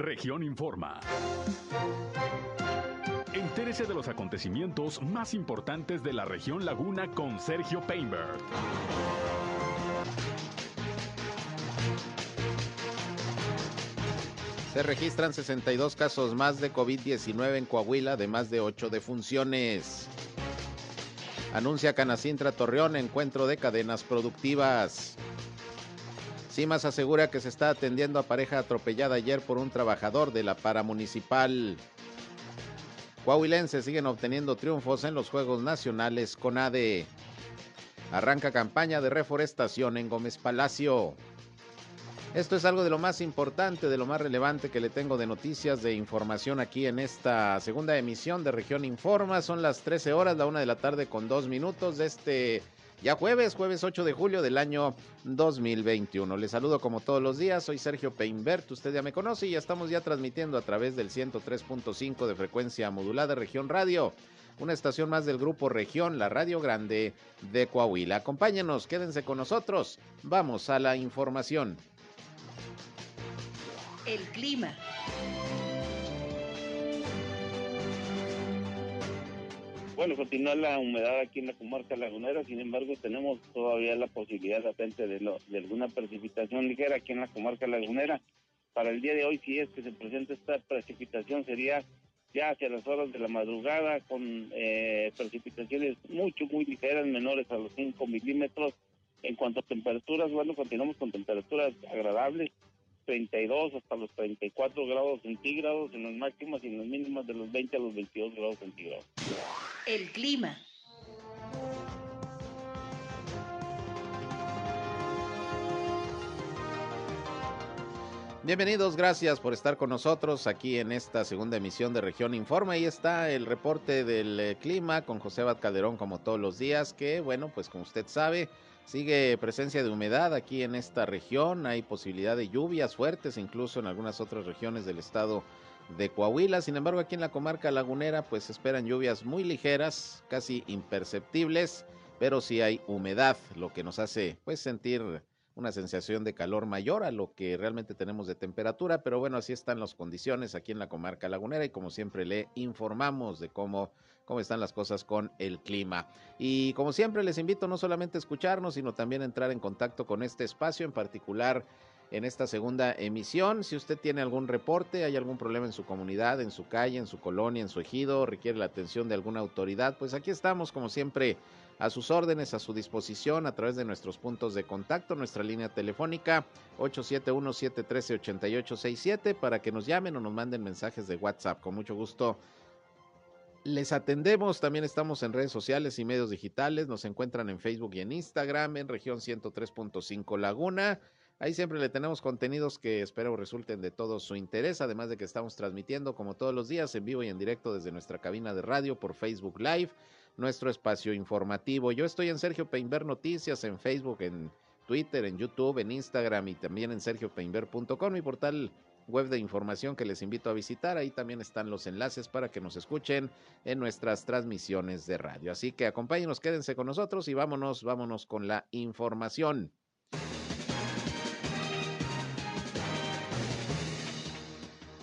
Región Informa. Entérese de los acontecimientos más importantes de la región Laguna con Sergio Painberg. Se registran 62 casos más de COVID-19 en Coahuila, de más de 8 defunciones. Anuncia Canacintra Torreón encuentro de cadenas productivas. CIMAS asegura que se está atendiendo a pareja atropellada ayer por un trabajador de la paramunicipal. Coahuilenses siguen obteniendo triunfos en los Juegos Nacionales con ADE. Arranca campaña de reforestación en Gómez Palacio. Esto es algo de lo más importante, de lo más relevante que le tengo de noticias, de información aquí en esta segunda emisión de Región Informa. Son las 13 horas, la una de la tarde con dos minutos de este ya jueves, jueves 8 de julio del año 2021. Les saludo como todos los días, soy Sergio Peinbert, usted ya me conoce y ya estamos ya transmitiendo a través del 103.5 de frecuencia modulada Región Radio una estación más del grupo Región, la Radio Grande de Coahuila. Acompáñenos, quédense con nosotros. Vamos a la información. El clima. Bueno, continúa la humedad aquí en la comarca lagunera, sin embargo tenemos todavía la posibilidad latente de, de alguna precipitación ligera aquí en la comarca lagunera. Para el día de hoy, si es que se presenta esta precipitación, sería ya hacia las horas de la madrugada con eh, precipitaciones mucho, muy ligeras, menores a los 5 milímetros. En cuanto a temperaturas, bueno, continuamos con temperaturas agradables, 32 hasta los 34 grados centígrados en las máximas y en las mínimas de los 20 a los 22 grados centígrados. El clima. Bienvenidos, gracias por estar con nosotros aquí en esta segunda emisión de Región Informa. Ahí está el reporte del eh, clima con José Bat Calderón como todos los días, que bueno, pues como usted sabe, sigue presencia de humedad aquí en esta región. Hay posibilidad de lluvias fuertes, incluso en algunas otras regiones del estado de Coahuila. Sin embargo, aquí en la comarca lagunera, pues esperan lluvias muy ligeras, casi imperceptibles, pero sí hay humedad, lo que nos hace pues sentir una sensación de calor mayor a lo que realmente tenemos de temperatura, pero bueno, así están las condiciones aquí en la comarca lagunera y como siempre le informamos de cómo, cómo están las cosas con el clima. Y como siempre les invito no solamente a escucharnos, sino también a entrar en contacto con este espacio en particular en esta segunda emisión. Si usted tiene algún reporte, hay algún problema en su comunidad, en su calle, en su colonia, en su ejido, requiere la atención de alguna autoridad, pues aquí estamos como siempre a sus órdenes, a su disposición a través de nuestros puntos de contacto, nuestra línea telefónica 871-713-8867 para que nos llamen o nos manden mensajes de WhatsApp. Con mucho gusto les atendemos. También estamos en redes sociales y medios digitales. Nos encuentran en Facebook y en Instagram en región 103.5 Laguna. Ahí siempre le tenemos contenidos que espero resulten de todo su interés, además de que estamos transmitiendo como todos los días en vivo y en directo desde nuestra cabina de radio por Facebook Live nuestro espacio informativo. Yo estoy en Sergio Peinber Noticias, en Facebook, en Twitter, en YouTube, en Instagram y también en sergiopeinber.com, mi portal web de información que les invito a visitar. Ahí también están los enlaces para que nos escuchen en nuestras transmisiones de radio. Así que acompáñenos, quédense con nosotros y vámonos, vámonos con la información.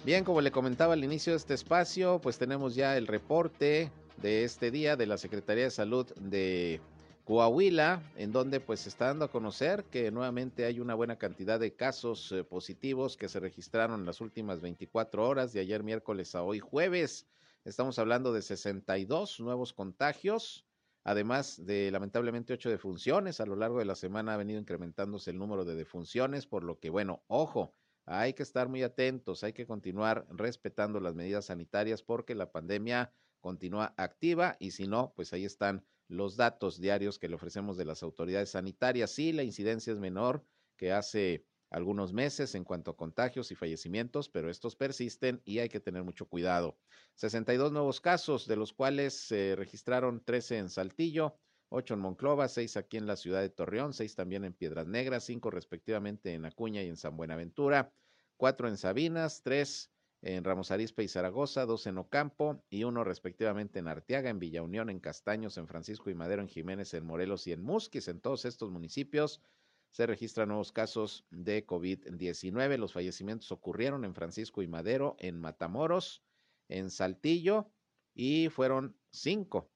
Bien, como le comentaba al inicio de este espacio, pues tenemos ya el reporte de este día de la Secretaría de Salud de Coahuila, en donde pues se está dando a conocer que nuevamente hay una buena cantidad de casos eh, positivos que se registraron en las últimas 24 horas, de ayer miércoles a hoy jueves. Estamos hablando de 62 nuevos contagios, además de lamentablemente 8 defunciones. A lo largo de la semana ha venido incrementándose el número de defunciones, por lo que, bueno, ojo, hay que estar muy atentos, hay que continuar respetando las medidas sanitarias porque la pandemia continúa activa y si no, pues ahí están los datos diarios que le ofrecemos de las autoridades sanitarias. Sí, la incidencia es menor que hace algunos meses en cuanto a contagios y fallecimientos, pero estos persisten y hay que tener mucho cuidado. 62 nuevos casos, de los cuales se registraron 13 en Saltillo, 8 en Monclova, 6 aquí en la ciudad de Torreón, 6 también en Piedras Negras, 5 respectivamente en Acuña y en San Buenaventura, 4 en Sabinas, 3 en Ramos Arizpe y Zaragoza, dos en Ocampo y uno respectivamente en Arteaga, en Villa Unión, en Castaños, en Francisco y Madero, en Jiménez, en Morelos y en Musquis. En todos estos municipios se registran nuevos casos de COVID-19. Los fallecimientos ocurrieron en Francisco y Madero, en Matamoros, en Saltillo y fueron cinco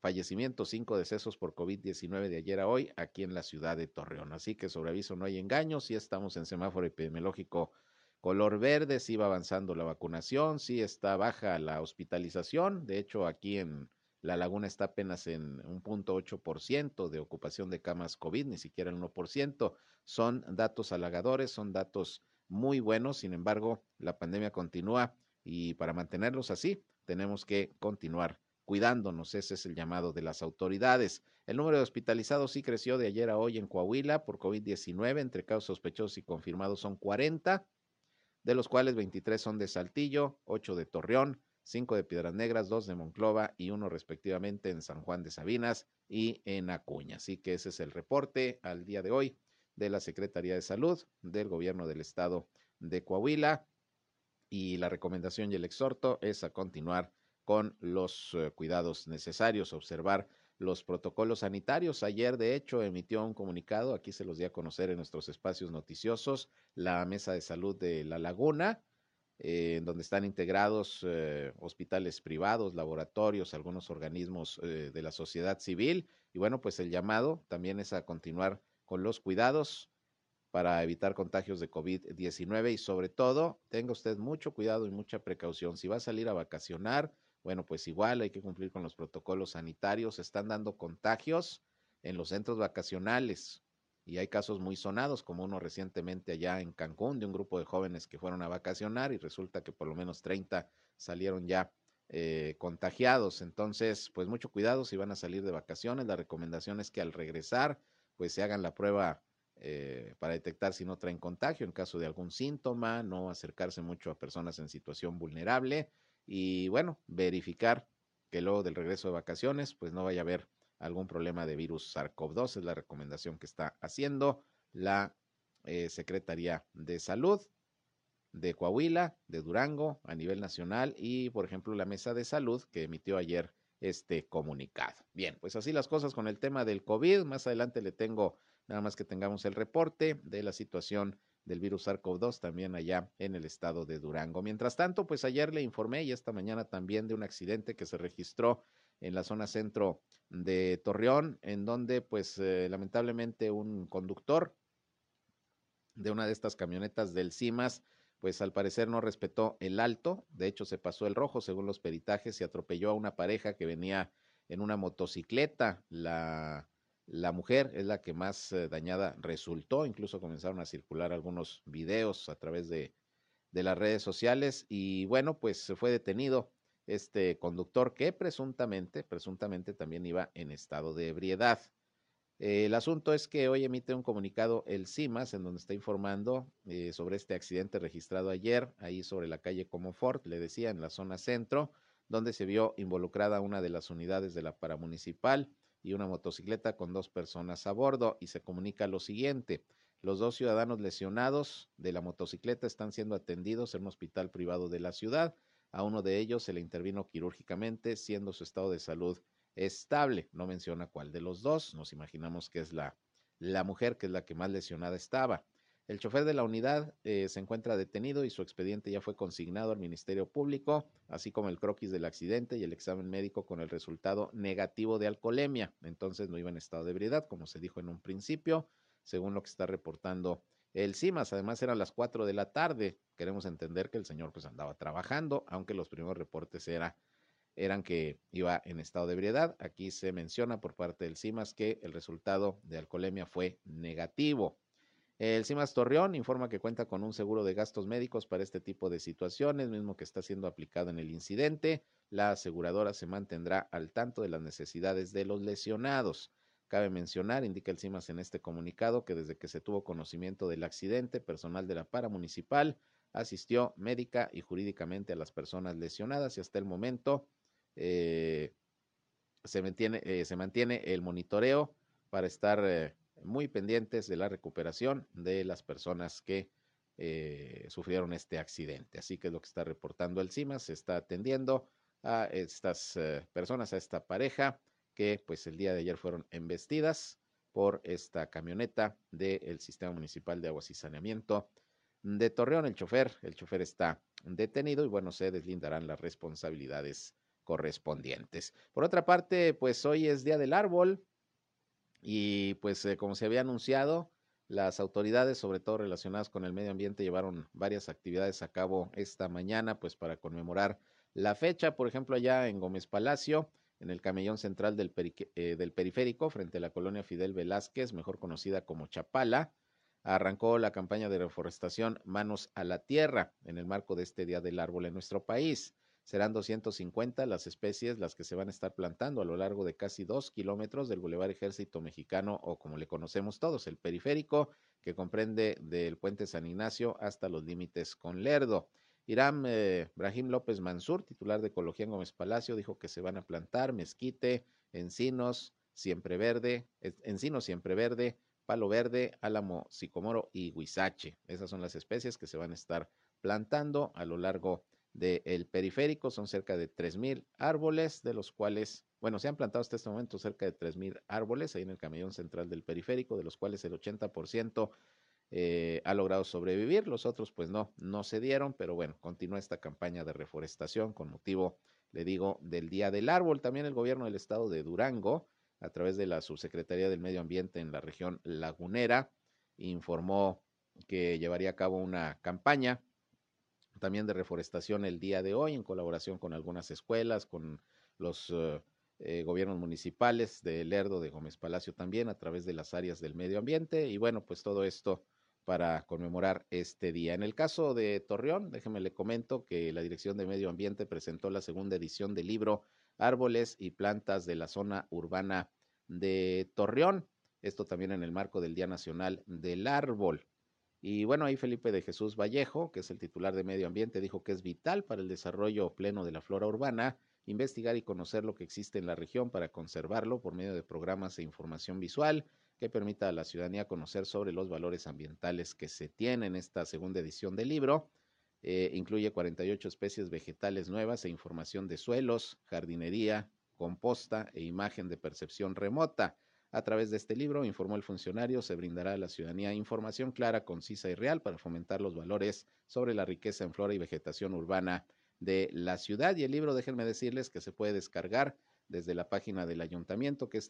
fallecimientos, cinco decesos por COVID-19 de ayer a hoy aquí en la ciudad de Torreón. Así que sobre aviso no hay engaños, sí estamos en semáforo epidemiológico color verde, sí va avanzando la vacunación, sí está baja la hospitalización. De hecho, aquí en la laguna está apenas en un punto ocho por ciento de ocupación de camas COVID, ni siquiera el 1%. Son datos halagadores, son datos muy buenos. Sin embargo, la pandemia continúa y para mantenerlos así, tenemos que continuar cuidándonos. Ese es el llamado de las autoridades. El número de hospitalizados sí creció de ayer a hoy en Coahuila por COVID-19. Entre casos sospechosos y confirmados son 40, de los cuales 23 son de Saltillo, 8 de Torreón, cinco de Piedras Negras, dos de Monclova y uno respectivamente en San Juan de Sabinas y en Acuña. Así que ese es el reporte al día de hoy de la Secretaría de Salud del Gobierno del Estado de Coahuila. Y la recomendación y el exhorto es a continuar con los eh, cuidados necesarios, observar los protocolos sanitarios. Ayer, de hecho, emitió un comunicado, aquí se los di a conocer en nuestros espacios noticiosos, la Mesa de Salud de La Laguna, eh, donde están integrados eh, hospitales privados, laboratorios, algunos organismos eh, de la sociedad civil. Y bueno, pues el llamado también es a continuar con los cuidados para evitar contagios de COVID-19 y sobre todo, tenga usted mucho cuidado y mucha precaución. Si va a salir a vacacionar, bueno, pues igual hay que cumplir con los protocolos sanitarios. están dando contagios en los centros vacacionales y hay casos muy sonados, como uno recientemente allá en Cancún, de un grupo de jóvenes que fueron a vacacionar y resulta que por lo menos 30 salieron ya eh, contagiados. Entonces, pues mucho cuidado si van a salir de vacaciones. La recomendación es que al regresar, pues se hagan la prueba eh, para detectar si no traen contagio en caso de algún síntoma, no acercarse mucho a personas en situación vulnerable y bueno, verificar que luego del regreso de vacaciones, pues no vaya a haber algún problema de virus SARS-CoV-2. Es la recomendación que está haciendo la eh, Secretaría de Salud de Coahuila, de Durango a nivel nacional y, por ejemplo, la Mesa de Salud que emitió ayer este comunicado. Bien, pues así las cosas con el tema del COVID. Más adelante le tengo nada más que tengamos el reporte de la situación del virus SARS-CoV-2 también allá en el estado de Durango. Mientras tanto, pues ayer le informé y esta mañana también de un accidente que se registró en la zona centro de Torreón, en donde pues eh, lamentablemente un conductor de una de estas camionetas del CIMAS, pues al parecer no respetó el alto, de hecho se pasó el rojo según los peritajes y atropelló a una pareja que venía en una motocicleta. La, la mujer es la que más eh, dañada resultó, incluso comenzaron a circular algunos videos a través de, las redes sociales y bueno, pues fue detenido este conductor que presuntamente, presuntamente también iba en estado de ebriedad. el asunto es que hoy emite un comunicado el CIMAS en donde está informando eh, sobre este accidente registrado ayer, ahí sobre la calle Comofort, le decía, en la zona centro, donde se vio involucrada una de las unidades de la paramunicipal y una motocicleta con dos personas a bordo y se comunica lo siguiente. Los dos ciudadanos lesionados de la motocicleta están siendo atendidos en un hospital privado de la ciudad. A uno de ellos se le intervino quirúrgicamente, siendo su estado de salud estable. No menciona cuál de los dos. Nos imaginamos que es la, la mujer, que es la que más lesionada estaba. El chofer de la unidad eh, se encuentra detenido y su expediente ya fue consignado al Ministerio Público, así como el croquis del accidente y el examen médico con el resultado negativo de alcoholemia. Entonces no iba en estado de ebriedad, como se dijo en un principio, según lo que está reportando el CIMAS, además eran las 4 de la tarde. Queremos entender que el señor pues andaba trabajando, aunque los primeros reportes era, eran que iba en estado de ebriedad. Aquí se menciona por parte del CIMAS que el resultado de alcoholemia fue negativo. El CIMAS Torreón informa que cuenta con un seguro de gastos médicos para este tipo de situaciones, mismo que está siendo aplicado en el incidente. La aseguradora se mantendrá al tanto de las necesidades de los lesionados. Cabe mencionar, indica el CIMAS en este comunicado, que desde que se tuvo conocimiento del accidente, personal de la para municipal asistió médica y jurídicamente a las personas lesionadas y hasta el momento eh, se, mantiene, eh, se, mantiene, el monitoreo para estar eh, muy pendientes de la recuperación de las personas que sufrieron este accidente. Así que es lo que está reportando el CIMAS, se está atendiendo a estas personas, a esta pareja que pues el día de ayer fueron embestidas por esta camioneta del Sistema Municipal de Aguas y Saneamiento de Torreón. El chofer, el chofer está detenido y bueno, se deslindarán las responsabilidades correspondientes. Por otra parte, pues hoy es Día del Árbol y pues eh, como se había anunciado, las autoridades, sobre todo relacionadas con el medio ambiente, llevaron varias actividades a cabo esta mañana, pues para conmemorar la fecha, por ejemplo, allá en Gómez Palacio, en el camellón central del, eh, del periférico, frente a la colonia Fidel Velázquez, mejor conocida como Chapala, arrancó la campaña de reforestación Manos a la Tierra en el marco de este Día del Árbol en nuestro país. Serán 250 las especies las que se van a estar plantando a lo largo de casi dos kilómetros del Boulevard Ejército Mexicano o como le conocemos todos, el periférico, que comprende del puente San Ignacio hasta los límites con Lerdo. Irán eh, Brahim López Mansur, titular de Ecología en Gómez Palacio, dijo que se van a plantar mezquite, encinos, siempre verde, encinos siempre verde, palo verde, álamo, sicomoro y huizache. Esas son las especies que se van a estar plantando a lo largo del periférico. Son cerca de 3.000 árboles, de los cuales, bueno, se han plantado hasta este momento cerca de 3.000 árboles ahí en el camellón central del periférico, de los cuales el 80% eh, ha logrado sobrevivir. Los otros, pues no, no se dieron, pero bueno, continúa esta campaña de reforestación con motivo, le digo, del Día del Árbol. También el gobierno del estado de Durango a través de la Subsecretaría del Medio Ambiente en la región lagunera, informó que llevaría a cabo una campaña también de reforestación el día de hoy en colaboración con algunas escuelas, con los eh, eh, gobiernos municipales de Lerdo, de Gómez Palacio también, a través de las áreas del medio ambiente. Y bueno, pues todo esto para conmemorar este día. En el caso de Torreón, déjeme le comento que la Dirección de Medio Ambiente presentó la segunda edición del libro árboles y plantas de la zona urbana de Torreón. Esto también en el marco del Día Nacional del Árbol. Y bueno, ahí Felipe de Jesús Vallejo, que es el titular de Medio Ambiente, dijo que es vital para el desarrollo pleno de la flora urbana investigar y conocer lo que existe en la región para conservarlo por medio de programas e información visual que permita a la ciudadanía conocer sobre los valores ambientales que se tienen en esta segunda edición del libro. Eh, incluye 48 especies vegetales nuevas e información de suelos, jardinería, composta e imagen de percepción remota. A través de este libro, informó el funcionario, se brindará a la ciudadanía información clara, concisa y real para fomentar los valores sobre la riqueza en flora y vegetación urbana de la ciudad. Y el libro, déjenme decirles que se puede descargar desde la página del ayuntamiento, que es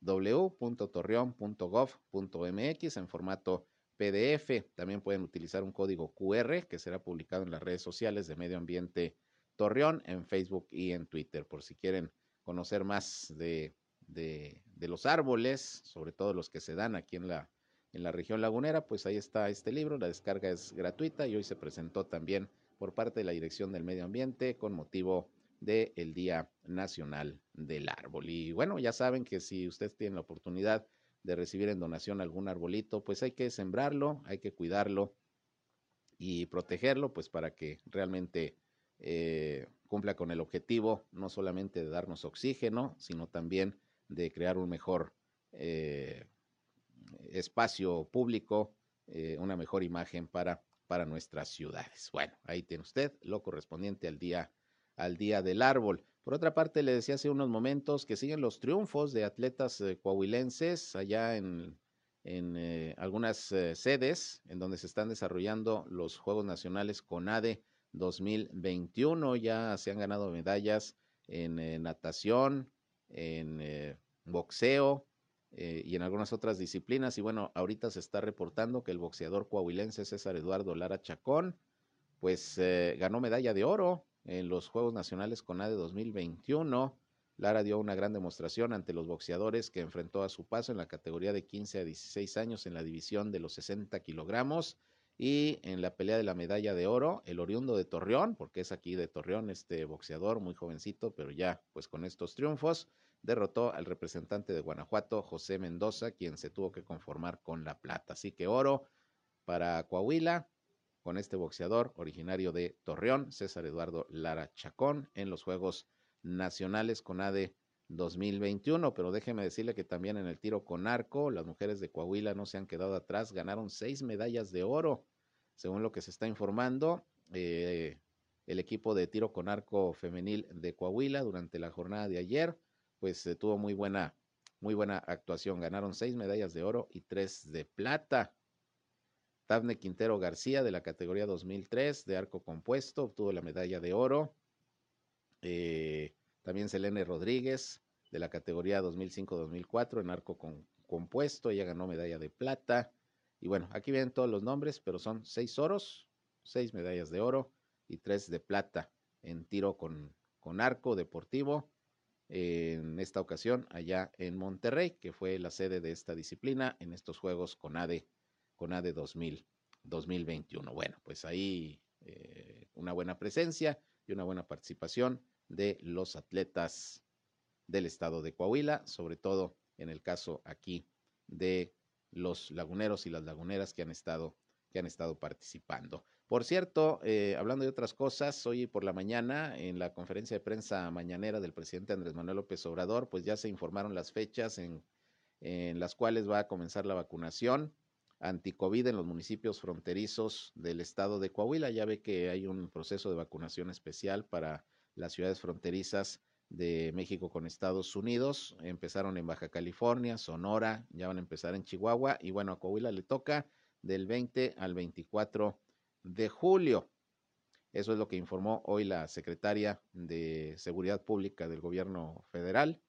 www.torreon.gov.mx en formato PDF. También pueden utilizar un código QR que será publicado en las redes sociales de Medio Ambiente Torreón, en Facebook y en Twitter, por si quieren conocer más de, de, los árboles, sobre todo los que se dan aquí en la, en la región lagunera, pues ahí está este libro, la descarga es gratuita y hoy se presentó también por parte de la Dirección del Medio Ambiente con motivo del Día Nacional del Árbol. Y bueno, ya saben que si usted tiene la oportunidad de recibir en donación algún arbolito, pues hay que sembrarlo, hay que cuidarlo y protegerlo, pues para que realmente eh, cumpla con el objetivo no solamente de darnos oxígeno, sino también de crear un mejor eh, espacio público, eh, una mejor imagen para, para nuestras ciudades. Bueno, ahí tiene usted lo correspondiente al día, al día del árbol. Por otra parte, le decía hace unos momentos que siguen los triunfos de atletas eh, coahuilenses allá en, en algunas sedes en donde se están desarrollando los Juegos Nacionales CONADE 2021. Ya se han ganado medallas en natación, en boxeo y en algunas otras disciplinas. Y bueno, ahorita se está reportando que el boxeador coahuilense César Eduardo Lara Chacón, pues ganó medalla de oro en los Juegos Nacionales CONADE 2021. Lara dio una gran demostración ante los boxeadores que enfrentó a su paso en la categoría de 15 a 16 años en la división de los 60 kilogramos y en la pelea de la medalla de oro, el oriundo de Torreón, porque es aquí de Torreón este boxeador muy jovencito, pero ya pues con estos triunfos, derrotó al representante de Guanajuato, José Mendoza, quien se tuvo que conformar con la plata. Así que oro para Coahuila, con este boxeador originario de Torreón, César Eduardo Lara Chacón, en los Juegos Nacionales con ADE 2021. Pero déjeme decirle que también en el tiro con arco, las mujeres de Coahuila no se han quedado atrás, ganaron seis medallas de oro. Según lo que se está informando, eh, el equipo de tiro con arco femenil de Coahuila durante la jornada de ayer, pues tuvo muy buena muy buena actuación. Ganaron seis medallas de oro y tres de plata. Tafne Quintero García de la categoría 2003 de arco compuesto obtuvo la medalla de oro. Eh, también Selene Rodríguez de la categoría 2005-2004 en arco compuesto, ella ganó medalla de plata. Y bueno, aquí vienen todos los nombres, pero son seis oros, seis medallas de oro y tres de plata en tiro con, con arco deportivo. En esta ocasión, allá en Monterrey, que fue la sede de esta disciplina en estos Juegos con ADE, con ADE 2000, 2021. Bueno, pues ahí eh, una buena presencia y una buena participación de los atletas del estado de Coahuila, sobre todo en el caso aquí de los laguneros y las laguneras que han estado, que han estado participando. Por cierto, eh, hablando de otras cosas, hoy por la mañana, en la conferencia de prensa mañanera del presidente Andrés Manuel López Obrador, pues ya se informaron las fechas en, en las cuales va a comenzar la vacunación anticovid en los municipios fronterizos del estado de Coahuila. Ya ve que hay un proceso de vacunación especial para las ciudades fronterizas de México con Estados Unidos. Empezaron en Baja California, Sonora, ya van a empezar en Chihuahua y bueno, a Coahuila le toca del 20 al 24 de julio. Eso es lo que informó hoy la secretaria de Seguridad Pública del gobierno federal,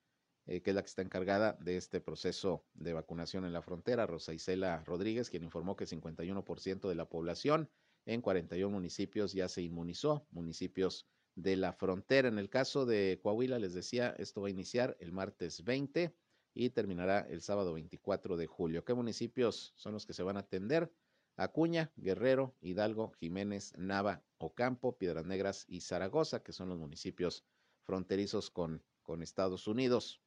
eh, que es la que está encargada de este proceso de vacunación en la frontera, Rosa Isela Rodríguez, quien informó que 51% de la población en 41 municipios ya se inmunizó, municipios de la frontera. En el caso de Coahuila, les decía, esto va a iniciar el martes 20 y terminará el sábado 24 de julio. ¿Qué municipios son los que se van a atender? Acuña, Guerrero, Hidalgo, Jiménez, Nava, Ocampo, Piedras Negras y Zaragoza, que son los municipios fronterizos con, con Estados Unidos.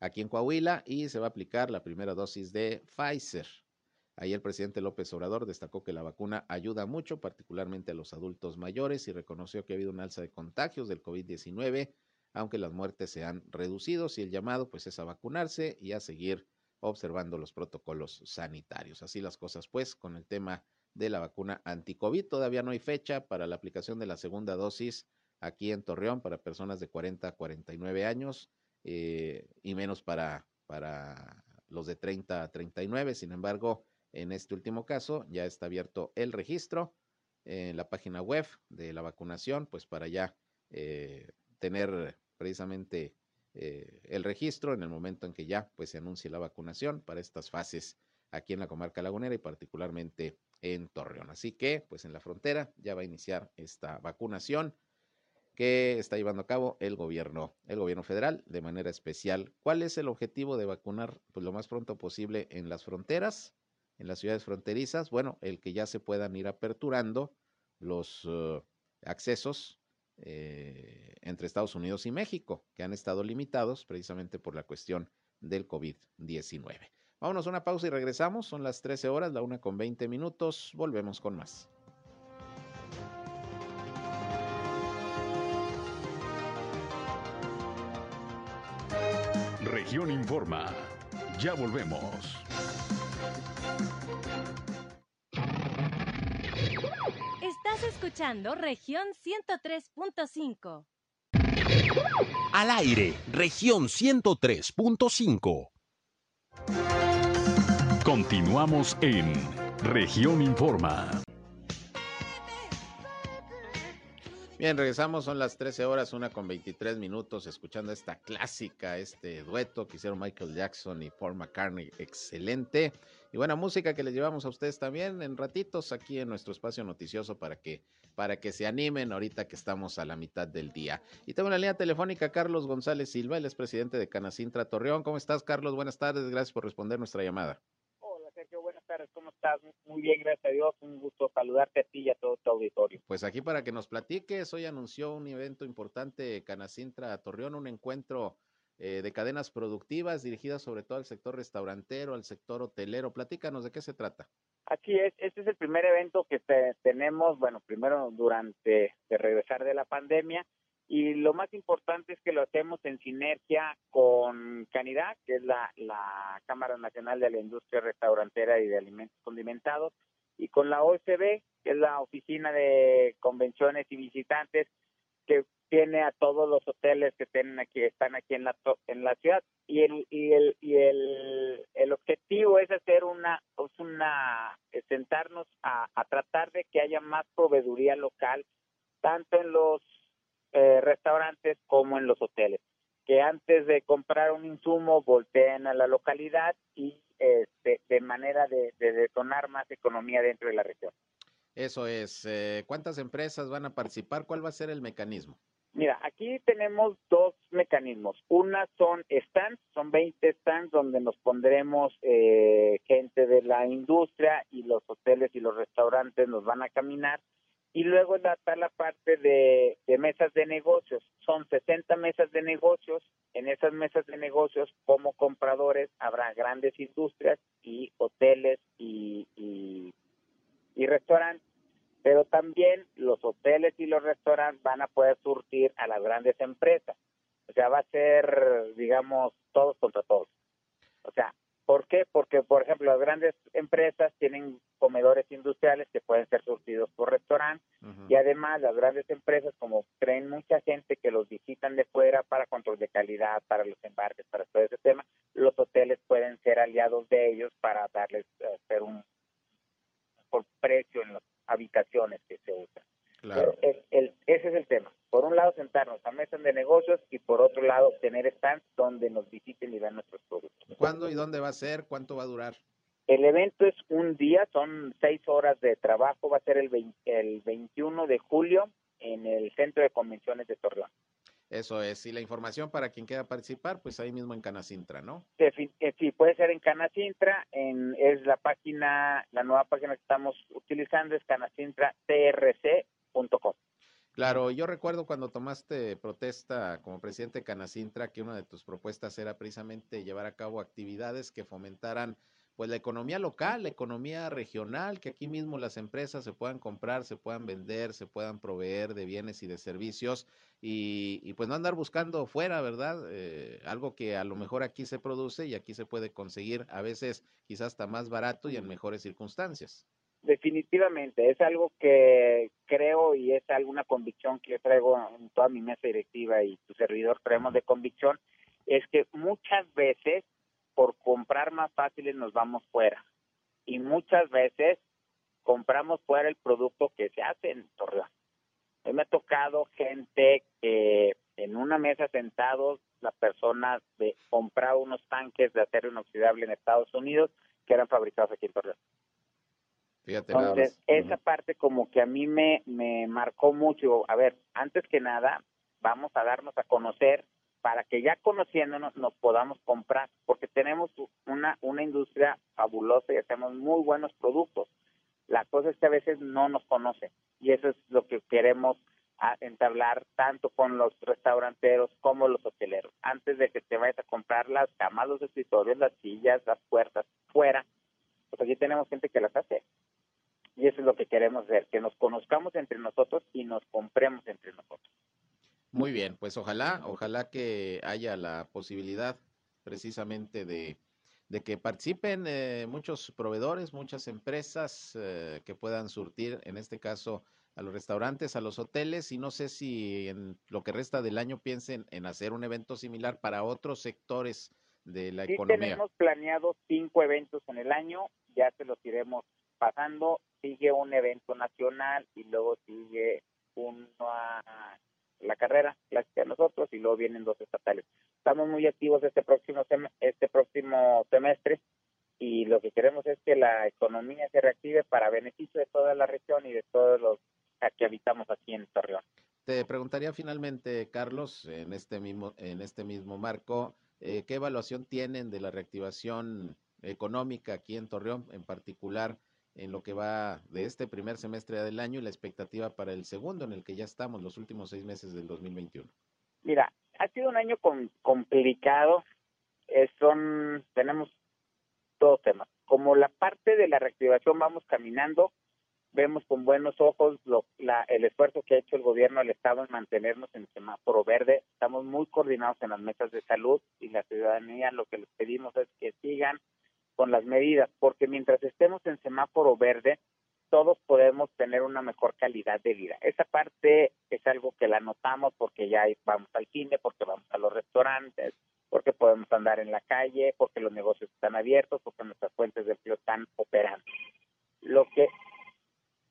Aquí en Coahuila y se va a aplicar la primera dosis de Pfizer. Ahí el presidente López Obrador destacó que la vacuna ayuda mucho, particularmente a los adultos mayores, y reconoció que ha habido un alza de contagios del COVID-19, aunque las muertes se han reducido, y el llamado pues es a vacunarse y a seguir observando los protocolos sanitarios. Así las cosas pues con el tema de la vacuna anti-COVID. Todavía no hay fecha para la aplicación de la segunda dosis aquí en Torreón para personas de 40 a 49 años eh, y menos para, para los de 30 a 39. Sin embargo, en este último caso, ya está abierto el registro en la página web de la vacunación, pues para ya eh, tener precisamente eh, el registro en el momento en que ya pues se anuncie la vacunación para estas fases aquí en la comarca lagunera y particularmente en Torreón. Así que pues en la frontera ya va a iniciar esta vacunación que está llevando a cabo el gobierno, el gobierno federal de manera especial. ¿Cuál es el objetivo de vacunar pues lo más pronto posible en las fronteras? En las ciudades fronterizas, bueno, el que ya se puedan ir aperturando los uh, accesos eh, entre Estados Unidos y México, que han estado limitados precisamente por la cuestión del COVID-19. Vámonos a una pausa y regresamos. Son las 13 horas, la una con 20 minutos. Volvemos con más. Región Informa. Ya volvemos. Escuchando región 103.5. Al aire, región 103.5. Continuamos en región Informa. Bien, regresamos, son las 13 horas, una con 23 minutos, escuchando esta clásica, este dueto que hicieron Michael Jackson y Paul McCartney, excelente. Y buena música que les llevamos a ustedes también en ratitos aquí en nuestro espacio noticioso para que, para que se animen ahorita que estamos a la mitad del día. Y tengo una línea telefónica Carlos González Silva, él es presidente de Canacintra Torreón. ¿Cómo estás, Carlos? Buenas tardes, gracias por responder nuestra llamada. ¿Cómo estás? Muy bien, gracias a Dios. Un gusto saludarte a ti y a todo tu auditorio. Pues aquí para que nos platiques, hoy anunció un evento importante Canacintra Torreón, un encuentro eh, de cadenas productivas dirigidas sobre todo al sector restaurantero, al sector hotelero. Platícanos de qué se trata. Aquí es, este es el primer evento que tenemos, bueno, primero durante de regresar de la pandemia y lo más importante es que lo hacemos en sinergia con Canidad, que es la, Cámara Nacional de la Industria Restaurantera y de Alimentos Condimentados, y con la OSB, que es la Oficina de Convenciones y Visitantes, que tiene a todos los hoteles que tienen aquí están aquí en la en la ciudad. Y el y el y el, el objetivo es hacer una una sentarnos a, a tratar de que haya más proveeduría local tanto en los eh, restaurantes como en los hoteles que antes de comprar un insumo volteen a la localidad y este, de manera de, de detonar más economía dentro de la región. Eso es. Eh, ¿Cuántas empresas van a participar? ¿Cuál va a ser el mecanismo? Mira, aquí tenemos dos mecanismos. Una son stands, son 20 stands donde nos pondremos eh, gente de la industria y los hoteles y los restaurantes nos van a caminar. Y luego está la parte de, mesas de negocios. Son 60 mesas de negocios. En esas mesas de negocios, como compradores, habrá grandes industrias y hoteles y, y restaurantes pero también los hoteles y los restaurantes van a poder surtir a las grandes empresas. O sea, va a ser, digamos, todos contra todos. O sea, ¿por qué? Porque, por ejemplo, las grandes empresas tienen comedores industriales que pueden ser surtidos por restaurantes y además las grandes empresas, como creen mucha gente que los visitan de fuera para control de calidad, para los embarques, para todo ese tema, los hoteles pueden ser aliados de ellos para darles eh, hacer un por precio en los habitaciones que se usan. Claro. ese es el tema. Por un lado, sentarnos a mesas de negocios y por otro lado, tener stands donde nos visiten y vean nuestros productos. ¿Cuándo y dónde va a ser? ¿Cuánto va a durar? El evento es un día, son seis horas de trabajo, va a ser el, el 21 de julio en el Centro de Convenciones de Torreón. Eso es. Y la información para quien quiera participar, pues ahí mismo en Canacintra, ¿no? Eh, sí, puede ser en Canacintra. En, es la página, la nueva página que estamos utilizando es canacintratrc.com. Claro, yo recuerdo cuando tomaste protesta como presidente de Canacintra que una de tus propuestas era precisamente llevar a cabo actividades que fomentaran pues la economía local, la economía regional, que aquí mismo las empresas se puedan comprar, se puedan vender, se puedan proveer de bienes y de servicios y, pues no andar buscando fuera, ¿verdad? Eh, algo que a lo mejor aquí se produce y aquí se puede conseguir a veces quizás hasta más barato y en mejores circunstancias. Definitivamente, es algo que creo y es alguna convicción que yo traigo en toda mi mesa directiva y tu servidor traemos de convicción, es que muchas veces por comprar más fáciles nos vamos fuera. Y muchas veces compramos fuera el producto que se hace en Torreón. A me ha tocado gente que en una mesa sentados, la persona de comprar unos tanques de acero inoxidable en Estados Unidos que eran fabricados aquí en Torreón. Fíjate Entonces, esa parte como que a mí me, me marcó mucho. A ver, antes que nada, vamos a darnos a conocer para que ya conociéndonos nos podamos comprar, porque tenemos una, una industria fabulosa y hacemos muy buenos productos. La cosa es que a veces no nos conocen y eso es lo que queremos entablar tanto con los restauranteros como los hoteleros. Antes de que te vayas a comprar las camas, los escritorios, las sillas, las puertas fuera, pues aquí tenemos gente que las hace. Y eso es lo que queremos ver, que nos conozcamos entre nosotros y nos compremos entre nosotros. Muy bien, pues ojalá, ojalá que haya la posibilidad precisamente de, que participen eh, muchos proveedores, muchas empresas eh, que puedan surtir, en este caso, a los restaurantes, a los hoteles, y no sé si en lo que resta del año piensen en hacer un evento similar para otros sectores de la sí economía. Tenemos planeados cinco eventos en el año, ya se los iremos pasando. Sigue un evento nacional y luego sigue uno la carrera clásica de nosotros y luego vienen dos estatales. Estamos muy activos este próximo este próximo semestre y lo que queremos es que la economía se reactive para beneficio de toda la región y de todos los que habitamos aquí en Torreón. Te preguntaría finalmente, Carlos, en este mismo en este mismo marco, eh, ¿qué evaluación tienen de la reactivación económica aquí en Torreón, en particular? En lo que va de este primer semestre del año y la expectativa para el segundo, en el que ya estamos, los últimos seis meses del 2021? Mira, ha sido un año complicado. Eh, son, tenemos dos temas. Como la parte de la reactivación vamos caminando, vemos con buenos ojos lo, la, el esfuerzo que ha hecho el gobierno del Estado en mantenernos en el semáforo verde. Estamos muy coordinados en las mesas de salud y la ciudadanía lo que les pedimos es que sigan con las medidas, porque mientras estemos en semáforo verde, todos podemos tener una mejor calidad de vida. Esa parte es algo que la notamos porque ya vamos al cine, porque vamos a los restaurantes, porque podemos andar en la calle, porque los negocios están abiertos, porque nuestras fuentes de empleo están operando. Lo que,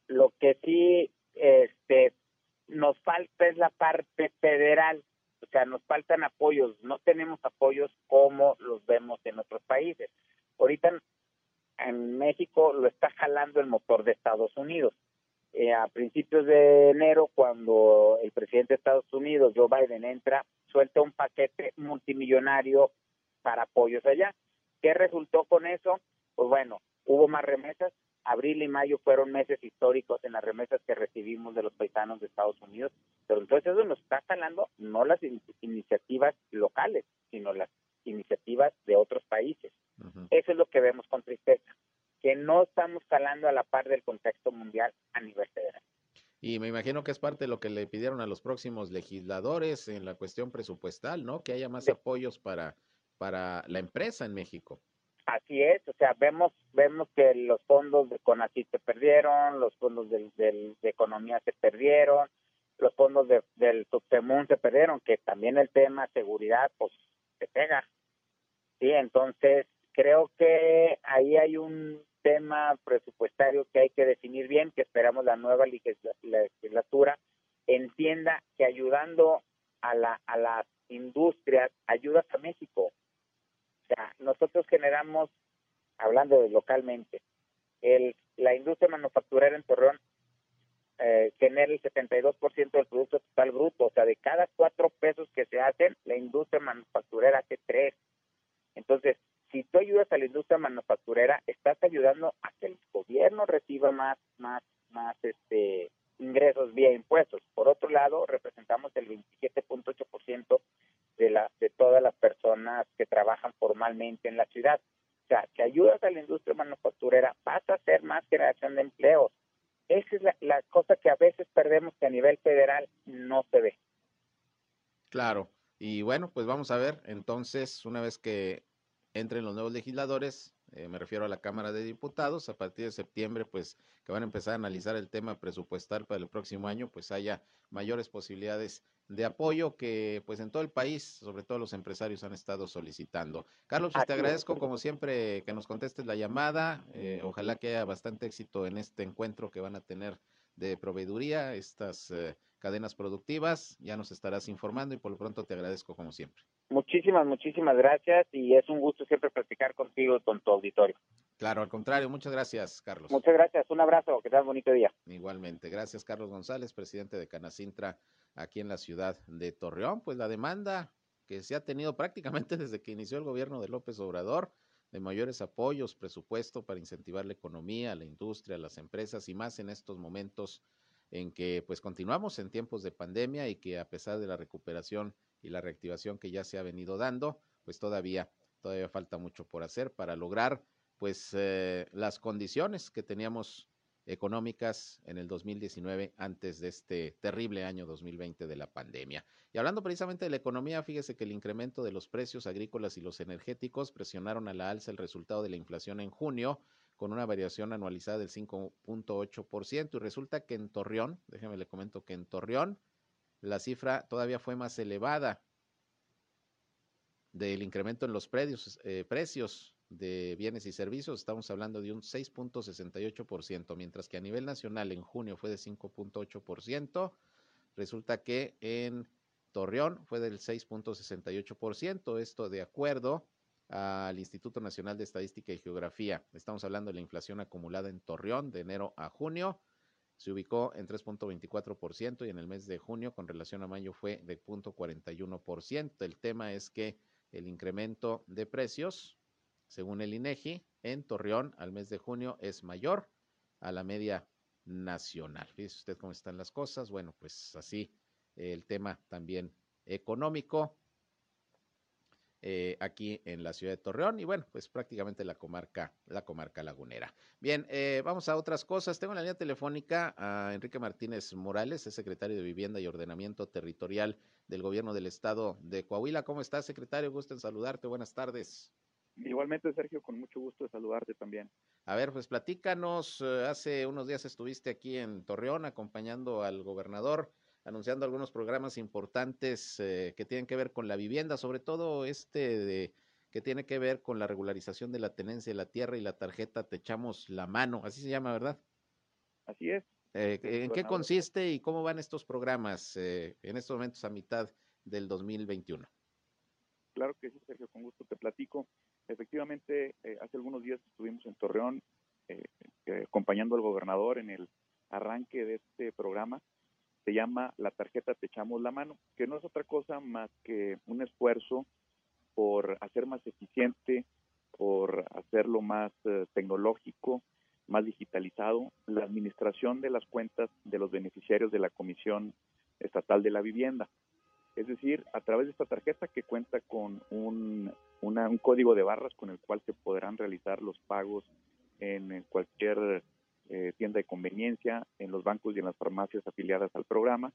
lo que sí este, nos falta es la parte federal, o sea, nos faltan apoyos, no tenemos apoyos como los vemos en otros países. Ahorita en México lo está jalando el motor de Estados Unidos. Eh, a principios de enero, cuando el presidente de Estados Unidos, Joe Biden, entra, suelta un paquete multimillonario para apoyos allá. ¿Qué resultó con eso? Pues bueno, hubo más remesas. Abril y mayo fueron meses históricos en las remesas que recibimos de los paisanos de Estados Unidos. Pero entonces eso nos está jalando no las iniciativas locales, sino las iniciativas de otros países. Eso es lo que vemos con tristeza, que no estamos jalando a la par del contexto mundial a nivel federal. Y me imagino que es parte de lo que le pidieron a los próximos legisladores en la cuestión presupuestal, ¿no? Que haya más apoyos para, para la empresa en México. Así es, o sea, vemos vemos que los fondos de CONACYT se perdieron, los fondos del, de economía se perdieron, los fondos del Subtemun se perdieron, que también el tema seguridad, pues, se pega. Sí, entonces creo que ahí hay un tema presupuestario que hay que definir bien, que esperamos la nueva legislatura entienda que ayudando a, la, a las industrias ayudas a México. O sea, nosotros generamos, hablando de localmente, el, la industria manufacturera en Torreón eh, genera el 72% del Producto Total Bruto. O sea, de cada cuatro pesos que se hacen, la industria manufacturera hace tres. Entonces, si tú ayudas a la industria manufacturera, estás ayudando a que el gobierno reciba más, más, más este ingresos vía impuestos. Por otro lado, representamos el 27.8% de la de todas las personas que trabajan formalmente en la ciudad. O sea, si ayudas a la industria manufacturera, vas a hacer más generación de empleos. Esa es la, la cosa que a veces perdemos que a nivel federal no se ve. Claro. Y bueno, pues vamos a ver, entonces, una vez que entren los nuevos legisladores, eh, me refiero a la Cámara de Diputados, a partir de septiembre, pues que van a empezar a analizar el tema presupuestal para el próximo año, pues haya mayores posibilidades de apoyo que pues en todo el país, sobre todo los empresarios han estado solicitando. Carlos, pues, te agradezco como siempre que nos contestes la llamada, eh, ojalá que haya bastante éxito en este encuentro que van a tener de proveeduría, estas eh, cadenas productivas. Ya nos estarás informando y por lo pronto te agradezco como siempre. Muchísimas, muchísimas gracias y es un gusto siempre platicar contigo y con tu auditorio. Claro, al contrario, muchas gracias, Carlos. Muchas gracias, un abrazo, que tengas bonito día. Igualmente, gracias, Carlos González, presidente de Canacintra aquí en la ciudad de Torreón. Pues la demanda que se ha tenido prácticamente desde que inició el gobierno de López Obrador de mayores apoyos, presupuesto para incentivar la economía, la industria, las empresas y más en estos momentos en que pues continuamos en tiempos de pandemia y que a pesar de la recuperación y la reactivación que ya se ha venido dando, pues todavía todavía falta mucho por hacer para lograr pues eh, las condiciones que teníamos económicas en el 2019 antes de este terrible año 2020 de la pandemia. Y hablando precisamente de la economía, fíjese que el incremento de los precios agrícolas y los energéticos presionaron a la alza el resultado de la inflación en junio con una variación anualizada del 5.8% y resulta que en Torreón, déjeme le comento que en Torreón la cifra todavía fue más elevada del incremento en los eh, precios de bienes y servicios, estamos hablando de un 6.68%, mientras que a nivel nacional en junio fue de 5.8%, resulta que en Torreón fue del 6.68%, esto de acuerdo al Instituto Nacional de Estadística y Geografía. Estamos hablando de la inflación acumulada en Torreón de enero a junio. Se ubicó en 3.24% y en el mes de junio con relación a mayo fue de 0.41%. El tema es que el incremento de precios, según el INEGI, en Torreón al mes de junio es mayor a la media nacional. Fíjese usted cómo están las cosas. Bueno, pues así el tema también económico eh, aquí en la ciudad de Torreón y bueno, pues prácticamente la comarca, la comarca lagunera. Bien, eh, vamos a otras cosas. Tengo en la línea telefónica a Enrique Martínez Morales, es secretario de Vivienda y Ordenamiento Territorial del Gobierno del Estado de Coahuila. ¿Cómo estás, secretario? Gusto en saludarte. Buenas tardes. Igualmente, Sergio, con mucho gusto de saludarte también. A ver, pues platícanos, eh, hace unos días estuviste aquí en Torreón acompañando al gobernador anunciando algunos programas importantes eh, que tienen que ver con la vivienda, sobre todo este de que tiene que ver con la regularización de la tenencia de la tierra y la tarjeta Te echamos la mano, así se llama, ¿verdad? Así es. Eh, ¿En qué consiste y cómo van estos programas eh, en estos momentos a mitad del 2021? Claro que sí, Sergio, con gusto te platico. Efectivamente, eh, hace algunos días estuvimos en Torreón acompañando al gobernador en el arranque de este programa. Se llama La tarjeta Te echamos la mano, que no es otra cosa más que un esfuerzo por hacer más eficiente, por hacerlo más tecnológico, más digitalizado, la administración de las cuentas de los beneficiarios de la Comisión Estatal de la Vivienda. Es decir, a través de esta tarjeta que cuenta con un, un código de barras con el cual se podrán realizar los pagos en cualquier eh, tienda de conveniencia, en los bancos y en las farmacias afiliadas al programa,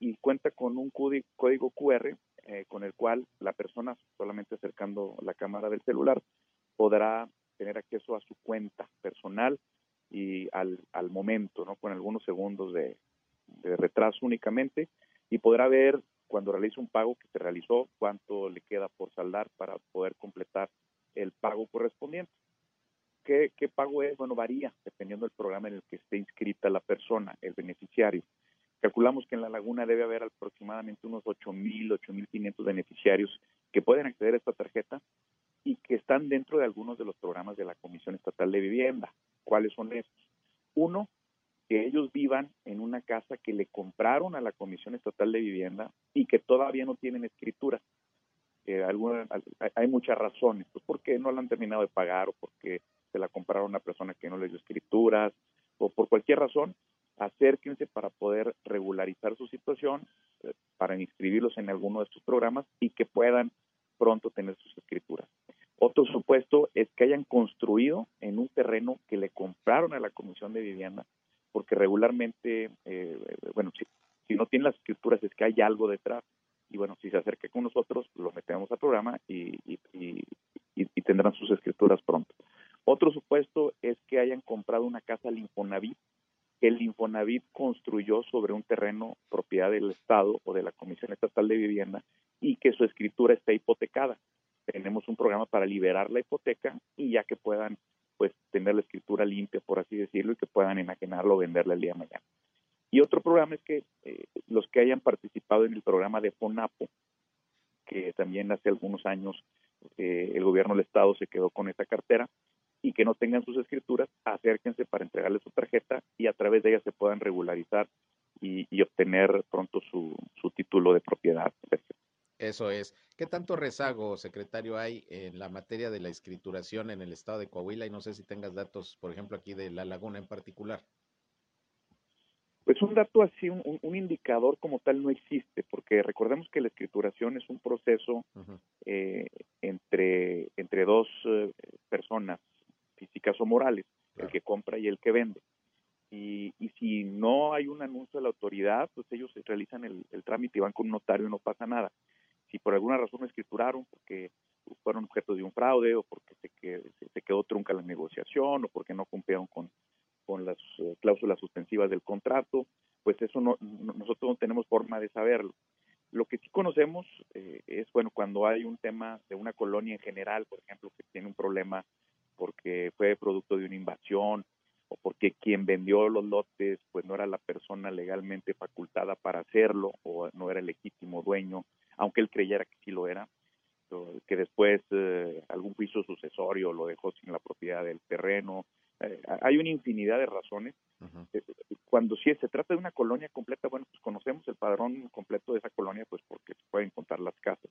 y cuenta con un código QR eh, con el cual la persona, solamente acercando la cámara del celular, podrá tener acceso a su cuenta personal y al, al momento, ¿no? con algunos segundos de, retraso únicamente, y podrá ver cuando realice un pago que se realizó, cuánto le queda por saldar para poder completar el pago correspondiente. ¿Qué, ¿Qué, pago es? Bueno, varía dependiendo del programa en el que esté inscrita la persona, el beneficiario. Calculamos que en la laguna debe haber aproximadamente unos 8.000, 8.500 beneficiarios que pueden acceder a esta tarjeta y que están dentro de algunos de los programas de la Comisión Estatal de Vivienda. ¿Cuáles son estos? Uno, que ellos vivan en una casa que le compraron a la Comisión Estatal de Vivienda y que todavía no tienen escritura. Eh, hay muchas razones, pues porque no la han terminado de pagar o porque se la compraron a una persona que no dio escrituras o por cualquier razón, acérquense para poder regularizar su situación, eh, para inscribirlos en alguno de estos programas y que puedan pronto tener sus escrituras. Otro supuesto es que hayan construido en un terreno que le compraron a la Comisión de Vivienda, porque regularmente, eh, bueno, si, si, no tienen las escrituras es que hay algo detrás. Y bueno, si se acerca con nosotros, lo metemos al programa y, y, y tendrán sus escrituras pronto. Otro supuesto es que hayan comprado una casa al Infonavit, que el Infonavit construyó sobre un terreno propiedad del Estado o de la Comisión Estatal de Vivienda y que su escritura está hipotecada tenemos un programa para liberar la hipoteca y ya que puedan pues tener la escritura limpia, por así decirlo, y que puedan enajenarlo o venderla el día de mañana. Y otro programa es que eh, los que hayan participado en el programa de FONAPO, que también hace algunos años eh, el gobierno del estado se quedó con esa cartera, y que no tengan sus escrituras, acérquense para entregarle su tarjeta y a través de ella se puedan regularizar y, y obtener pronto su, su título de propiedad. Eso es. ¿Qué tanto rezago, secretario, hay en la materia de la escrituración en el estado de Coahuila? Y no sé si tengas datos, por ejemplo, aquí de La Laguna en particular. Pues un dato así, un, indicador como tal no existe, porque recordemos que la escrituración es un proceso eh, entre, entre dos eh, personas, físicas o morales, el que compra y el que vende. Y, y, si no hay un anuncio de la autoridad, pues ellos realizan el, el trámite y van con un notario y no pasa nada si por alguna razón no escrituraron, porque fueron objeto de un fraude o porque se, se quedó trunca la negociación o porque no cumplieron con, con las eh, cláusulas suspensivas del contrato, pues eso no, nosotros no tenemos forma de saberlo. Lo que sí conocemos eh, es, bueno, cuando hay un tema de una colonia en general, por ejemplo, que tiene un problema porque fue producto de una invasión o porque quien vendió los lotes pues no era la persona legalmente facultada para hacerlo o no era el legítimo dueño aunque él creyera que sí lo era, que después eh, algún juicio sucesorio lo dejó sin la propiedad del terreno. Eh, hay una infinidad de razones. Eh, cuando sí se trata de una colonia completa, bueno, pues conocemos el padrón completo de esa colonia, pues porque se pueden contar las casas.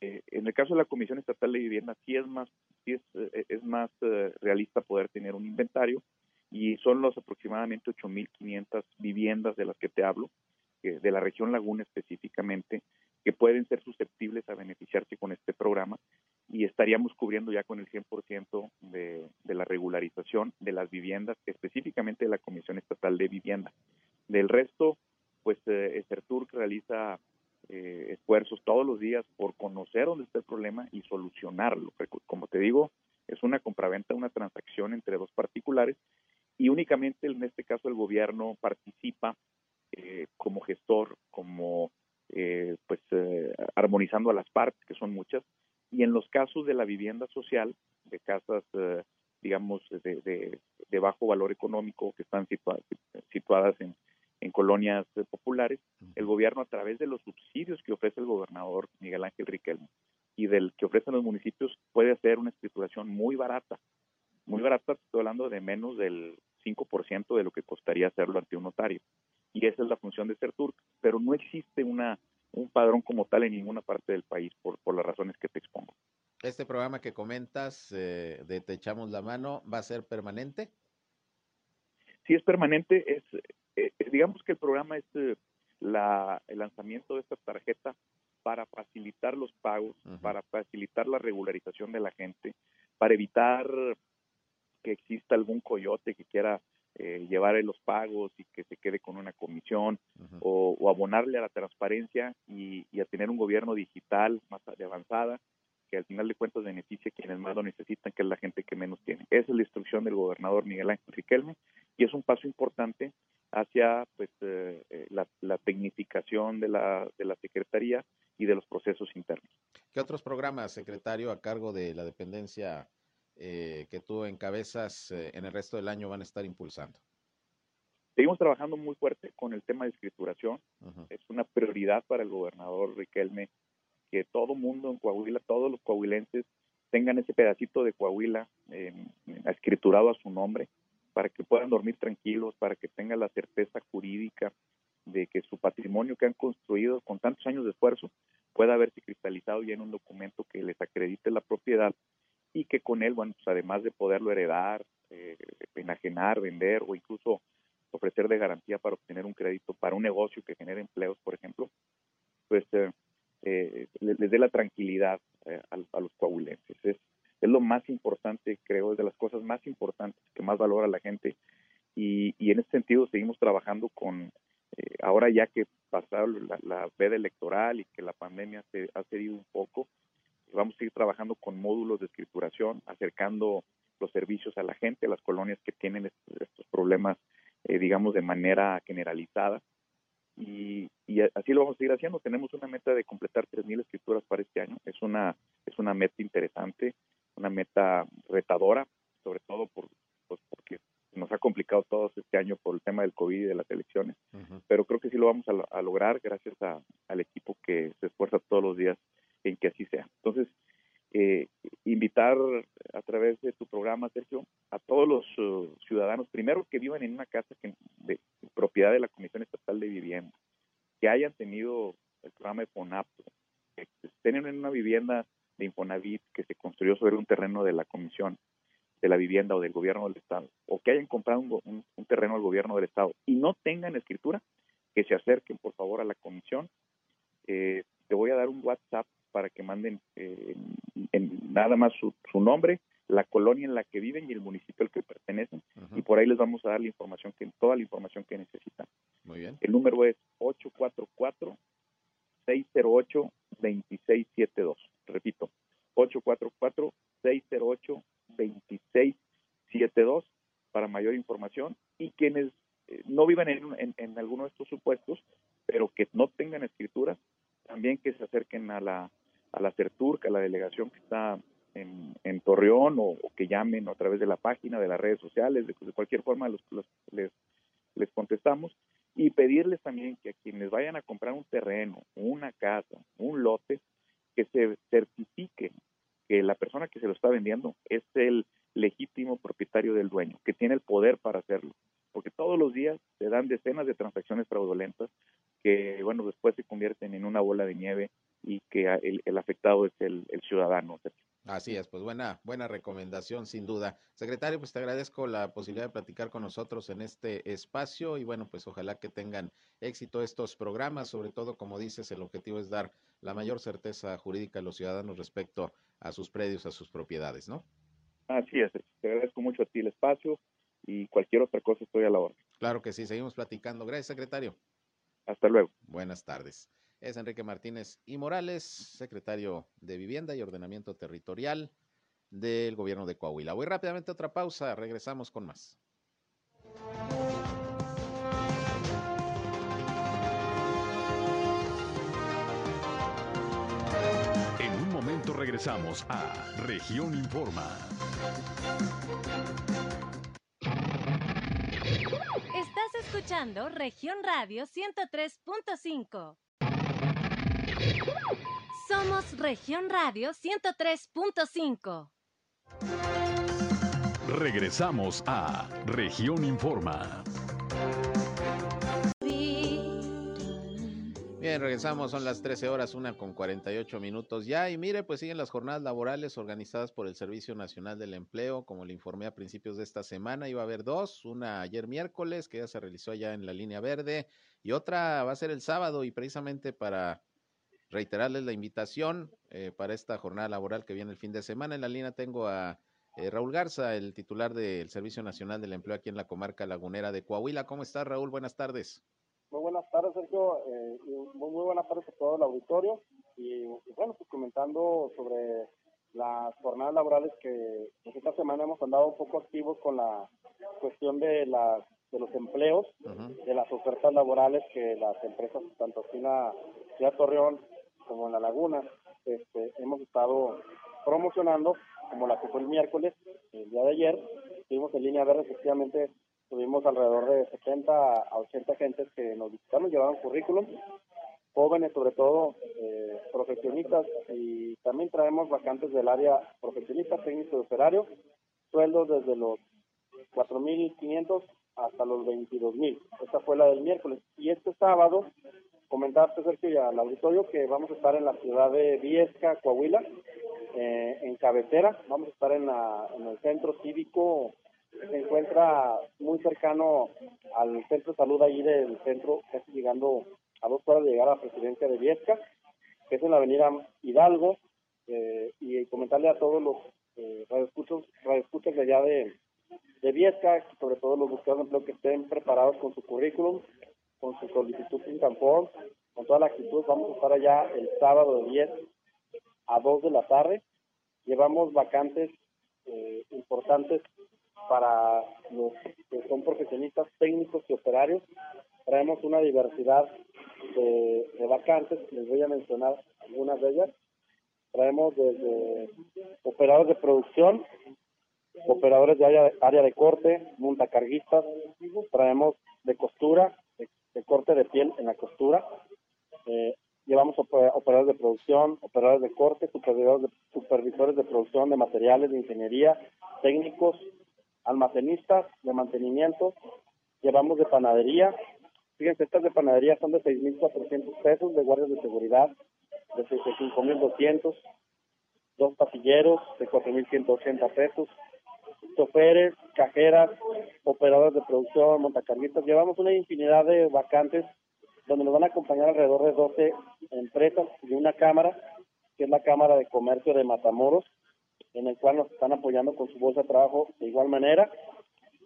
En el caso de la Comisión Estatal de Vivienda, sí es más, sí es, es más realista poder tener un inventario y son los aproximadamente 8.500 viviendas de las que te hablo, de la región Laguna específicamente, que pueden ser susceptibles a beneficiarse con este programa y estaríamos cubriendo ya con el 100% de, de la regularización de las viviendas, específicamente de la Comisión Estatal de Vivienda. Del resto, pues eh, realiza eh, esfuerzos todos los días por conocer dónde está el problema y solucionarlo. Como te digo, es una compraventa, una transacción entre dos particulares y únicamente en este caso el gobierno participa eh, como gestor, como eh, pues eh, armonizando a las partes, que son muchas, y en los casos de la vivienda social, de casas, eh, digamos, de, de, bajo valor económico, que están situadas en, en colonias eh, populares, el gobierno a través de los subsidios que ofrece el gobernador Miguel Ángel Riquelme y del que ofrecen los municipios puede hacer una escrituración muy barata. Muy barata, estoy hablando de menos del 5% de lo que costaría hacerlo ante un notario. Y esa es la función de CERTUR, pero no existe una un padrón como tal en ninguna parte del país por, por las razones que te expongo. ¿Este programa que comentas eh, de Te echamos la mano va a ser permanente? Sí, es permanente. Es, eh, digamos que el programa es eh, la, el lanzamiento de esta tarjeta para facilitar los pagos, uh -huh. para facilitar la regularización de la gente, para evitar que exista algún coyote que quiera eh, llevar los pagos y que se quede con una comisión uh -huh. o, o, abonarle a la transparencia y, y, a tener un gobierno digital más de avanzada que al final de cuentas beneficie a quienes más lo necesitan, que es la gente que menos tiene. Esa es la instrucción del gobernador Miguel Ángel Riquelme y es un paso importante hacia pues eh, la, la, tecnificación de la, de la Secretaría y de los procesos internos. ¿Qué otros programas, secretario, a cargo de la dependencia eh, que tú encabezas eh, en el resto del año van a estar impulsando? Seguimos trabajando muy fuerte con el tema de escrituración. Uh -huh. Es una prioridad para el gobernador Riquelme que todo mundo en Coahuila, todos los coahuilenses tengan ese pedacito de Coahuila eh, escriturado a su nombre para que puedan dormir tranquilos, para que tengan la certeza jurídica de que su patrimonio que han construido con tantos años de esfuerzo pueda haberse cristalizado ya en un documento que les acredite la propiedad y que con él, bueno, pues además de poderlo heredar, eh, enajenar, vender o incluso ofrecer de garantía para obtener un crédito para un negocio que genere empleos, por ejemplo, pues eh, eh, les dé la tranquilidad eh, a, los coahuilenses. Es, es lo más importante, creo, es de las cosas más importantes que más valora la gente. Y, y en ese sentido seguimos trabajando con, eh, ahora ya que pasaron la, veda electoral y que la pandemia se ha cedido un poco, vamos a seguir trabajando con módulos de escrituración, acercando los servicios a la gente, a las colonias que tienen estos, estos problemas, eh, digamos, de manera generalizada. Y, y, así lo vamos a seguir haciendo. Tenemos una meta de completar 3.000 escrituras para este año. Es una, es una meta interesante, una meta retadora, sobre todo por, pues porque nos ha complicado todo este año por el tema del COVID y de las elecciones. Uh -huh. Pero creo que sí lo vamos a, a lograr gracias a, al equipo que se esfuerza todos los días en que así sea. Entonces, eh, invitar a través de tu programa, Sergio, a todos los uh, ciudadanos, primero que vivan en una casa que, de propiedad de la Comisión Estatal de Vivienda, que hayan tenido el programa de FONAPTO, que estén en una vivienda de Infonavit que se construyó sobre un terreno de la Comisión de la Vivienda o del Gobierno del Estado, o que hayan comprado un, un, terreno al Gobierno del Estado y no tengan escritura, que se acerquen por favor a la Comisión. Eh, te voy a dar un WhatsApp para que manden eh, nada más su, nombre, la colonia en la que viven y el municipio al que pertenecen. Y por ahí les vamos a dar la información que toda la información que necesitan. El número es 844 608 2672. Y quienes eh, no vivan en, en, alguno de estos supuestos, pero que no tengan escritura, también que se acerquen a la, a la CERTURC, a la delegación que está en, Torreón, o, que llamen a través de la página, de las redes sociales, de, de cualquier forma los, les, les contestamos, y pedirles también que a quienes vayan a comprar un terreno, una casa, un lote, que se certifiquen que la persona que se lo está vendiendo es el legítimo propietario del dueño, que tiene el poder para hacerlo. Porque todos los días se dan decenas de transacciones fraudulentas que, bueno, después se convierten en una bola de nieve y que el, afectado es el, el ciudadano. Así es, pues buena, buena recomendación, sin duda. Secretario, pues te agradezco la posibilidad de platicar con nosotros en este espacio y bueno, pues ojalá que tengan éxito estos programas, sobre todo, como dices, el objetivo es dar la mayor certeza jurídica a los ciudadanos respecto a sus predios, a sus propiedades, ¿no? Así es, te agradezco mucho a ti el espacio y cualquier otra cosa estoy a la orden. Claro que sí, seguimos platicando. Gracias, secretario. Hasta luego. Buenas tardes. Es Enrique Martínez y Morales, secretario de Vivienda y Ordenamiento Territorial del gobierno de Coahuila. Voy rápidamente a otra pausa, regresamos con más. Regresamos a Región Informa. Estás escuchando Región Radio 103.5. Somos Región Radio 103.5. Regresamos a Región Informa. Bien, regresamos, son las 13 horas, una con 48 minutos ya. Y mire, pues siguen las jornadas laborales organizadas por el Servicio Nacional del Empleo, como le informé a principios de esta semana, iba a haber dos, una ayer miércoles, que ya se realizó allá en la línea verde, y otra va a ser el sábado, y precisamente para reiterarles la invitación eh, para esta jornada laboral que viene el fin de semana. En la línea tengo a eh, Raúl Garza, el titular del Servicio Nacional del Empleo aquí en la comarca lagunera de Coahuila. ¿Cómo estás, Raúl? Buenas tardes. Muy buenas tardes, Sergio. Eh, muy, muy, buenas tardes a todo el auditorio. Y, bueno, pues comentando sobre las jornadas laborales que pues, esta semana hemos andado un poco activos con la cuestión de las de los empleos, de las ofertas laborales que las empresas, tanto aquí en la ciudad Torreón como en la Laguna, este, hemos estado promocionando, como la que fue el miércoles, el día de ayer, estuvimos en línea verde, efectivamente Tuvimos alrededor de 70 a 80 gentes que nos visitaron, llevaban currículum, jóvenes sobre todo, eh, profesionistas, y también traemos vacantes del área profesionista, técnico y operario, sueldos desde los 4.500 hasta los 22.000. Esta fue la del miércoles. Y este sábado, comentarte, Sergio, y al auditorio que vamos a estar en la ciudad de Viesca, Coahuila, eh, en cabecera. Vamos a estar en, la, en el centro cívico se encuentra muy cercano al centro de salud ahí del centro, casi llegando a dos horas de llegar a la presidencia de Viesca, que es en la avenida Hidalgo, eh, y comentarle a todos los eh, radioescuchas, de allá de, de Viesca, sobre todo los buscadores de empleo que estén preparados con su currículum, con su solicitud sin tampón, con toda la actitud, vamos a estar allá el sábado de 10 a 2 de la tarde. Llevamos vacantes eh, importantes para los que son profesionistas técnicos y operarios. Traemos una diversidad de, vacantes, les voy a mencionar algunas de ellas. Traemos desde operadores de producción, operadores de área, área de corte, montacarguistas, traemos de costura, de, corte de piel en la costura, eh, llevamos operadores de producción, operadores de corte, supervisores de, supervisores de producción de materiales, de ingeniería, técnicos, almacenistas de mantenimiento, llevamos de panadería. Fíjense, estas de panadería son de 6.400 pesos, de guardias de seguridad de 5.200, dos pasilleros de 4.180 pesos, choferes, cajeras, operadores de producción, montacarguistas. Llevamos una infinidad de vacantes donde nos van a acompañar alrededor de 12 empresas y una cámara, que es la Cámara de Comercio de Matamoros, en el cual nos están apoyando con su bolsa de trabajo de igual manera.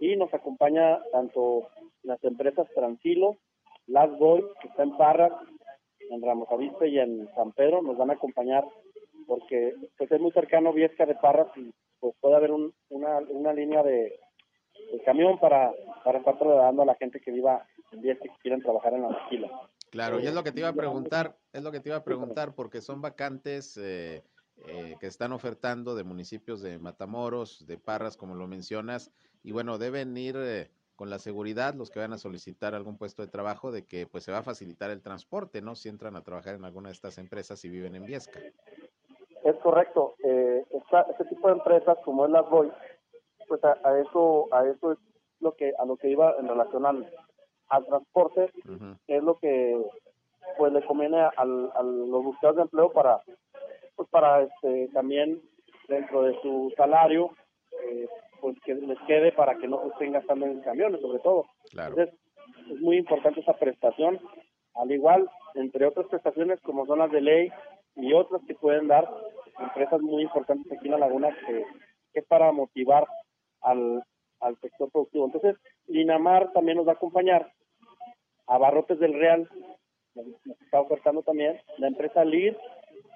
Y nos acompaña tanto las empresas Transilo, Last Boy, que está en Parras, en Ramos Avispe y en San Pedro, nos van a acompañar porque pues, es muy cercano Viesca de Parras y pues puede haber una, una línea de, camión para, para estar trasladando a la gente que viva en Viesca y que quieran trabajar en la maquila. Claro, y es lo que te iba a preguntar, es lo que te iba a preguntar, porque son vacantes eh, eh, que están ofertando de municipios de Matamoros, de Parras, como lo mencionas, y bueno, deben ir eh, con la seguridad los que van a solicitar algún puesto de trabajo de que pues se va a facilitar el transporte, ¿no? Si entran a trabajar en alguna de estas empresas y viven en Viesca. Es correcto. Eh, este tipo de empresas como es las Boy, pues a, eso a eso es lo que a lo que iba en relación al, transporte, es lo que pues le conviene a los buscadores de empleo para pues para este también dentro de su salario eh, pues que les quede para que no se estén gastando en camiones sobre todo. Entonces es muy importante esa prestación al igual entre otras prestaciones como son las de ley y otras que pueden dar empresas muy importantes aquí en la laguna que, es para motivar al, al sector productivo. Entonces Linamar también nos va a acompañar a Barrotes del Real nos está ofertando también la empresa LIR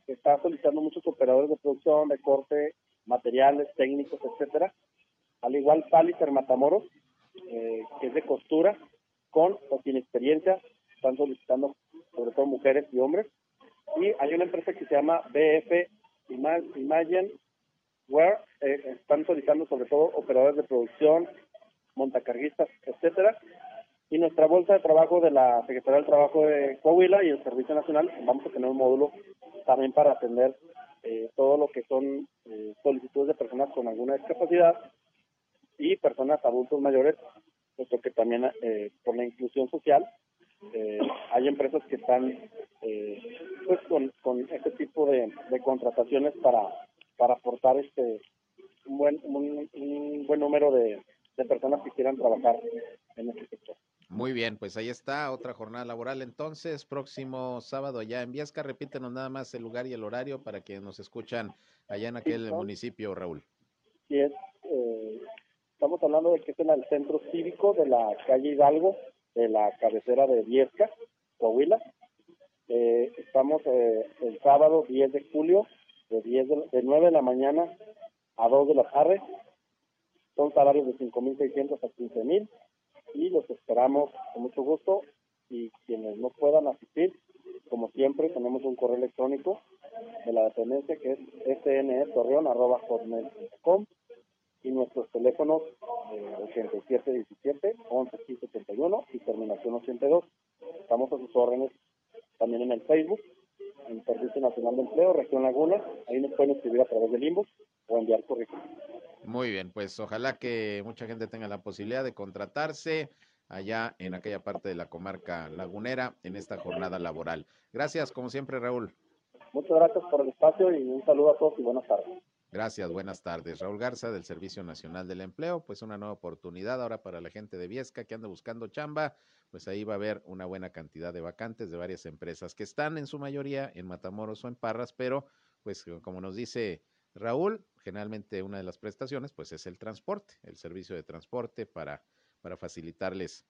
está solicitando muchos operadores de producción, de corte, materiales, técnicos, etcétera. Al igual Palicer Matamoros, eh, que es de costura, con o sin experiencia, están solicitando sobre todo mujeres y hombres. Y hay una empresa que se llama BF Imagine Where eh, están solicitando sobre todo operadores de producción, montacarguistas, etcétera. Y nuestra bolsa de trabajo de la Secretaría del Trabajo de Coahuila y el Servicio Nacional, vamos a tener un módulo también para atender eh, todo lo que son eh, solicitudes de personas con alguna discapacidad y personas adultos mayores, puesto que también eh, por la inclusión social hay empresas que están eh, pues con, con este tipo de, contrataciones para para aportar este un buen un, buen número de personas que quieran trabajar en este sector. Muy bien, pues ahí está, otra jornada laboral entonces, próximo sábado allá en Viesca, repítenos nada más el lugar y el horario para que nos escuchan allá en aquel Sí, municipio, Raúl. Y es, eh, estamos hablando de que es en el centro cívico de la calle Hidalgo, de la cabecera de Viesca, Coahuila. Eh, estamos eh, el sábado 10 de julio, de, 10 de, de 9 de la mañana a 2 de la tarde. Son salarios de 5.600 a 15.000 y los esperamos con mucho gusto. Y quienes no puedan asistir, como siempre, tenemos un correo electrónico de la dependencia que es snetorreon.com y nuestros teléfonos eh, 8717 1171 y terminación 82. Estamos a sus órdenes también en el Facebook, en Servicio Nacional de Empleo, Región Laguna. Ahí nos pueden escribir a través del inbox o enviar currículum. Muy bien, pues ojalá que mucha gente tenga la posibilidad de contratarse allá en aquella parte de la comarca lagunera en esta jornada laboral. Gracias, como siempre, Raúl. Muchas gracias por el espacio y un saludo a todos y buenas tardes. Gracias, buenas tardes. Raúl Garza del Servicio Nacional del Empleo, pues una nueva oportunidad ahora para la gente de Viesca que anda buscando chamba, pues ahí va a haber una buena cantidad de vacantes de varias empresas que están en su mayoría en Matamoros o en Parras, pero pues como nos dice Raúl, generalmente una de las prestaciones pues es el transporte, el servicio de transporte para, para facilitarles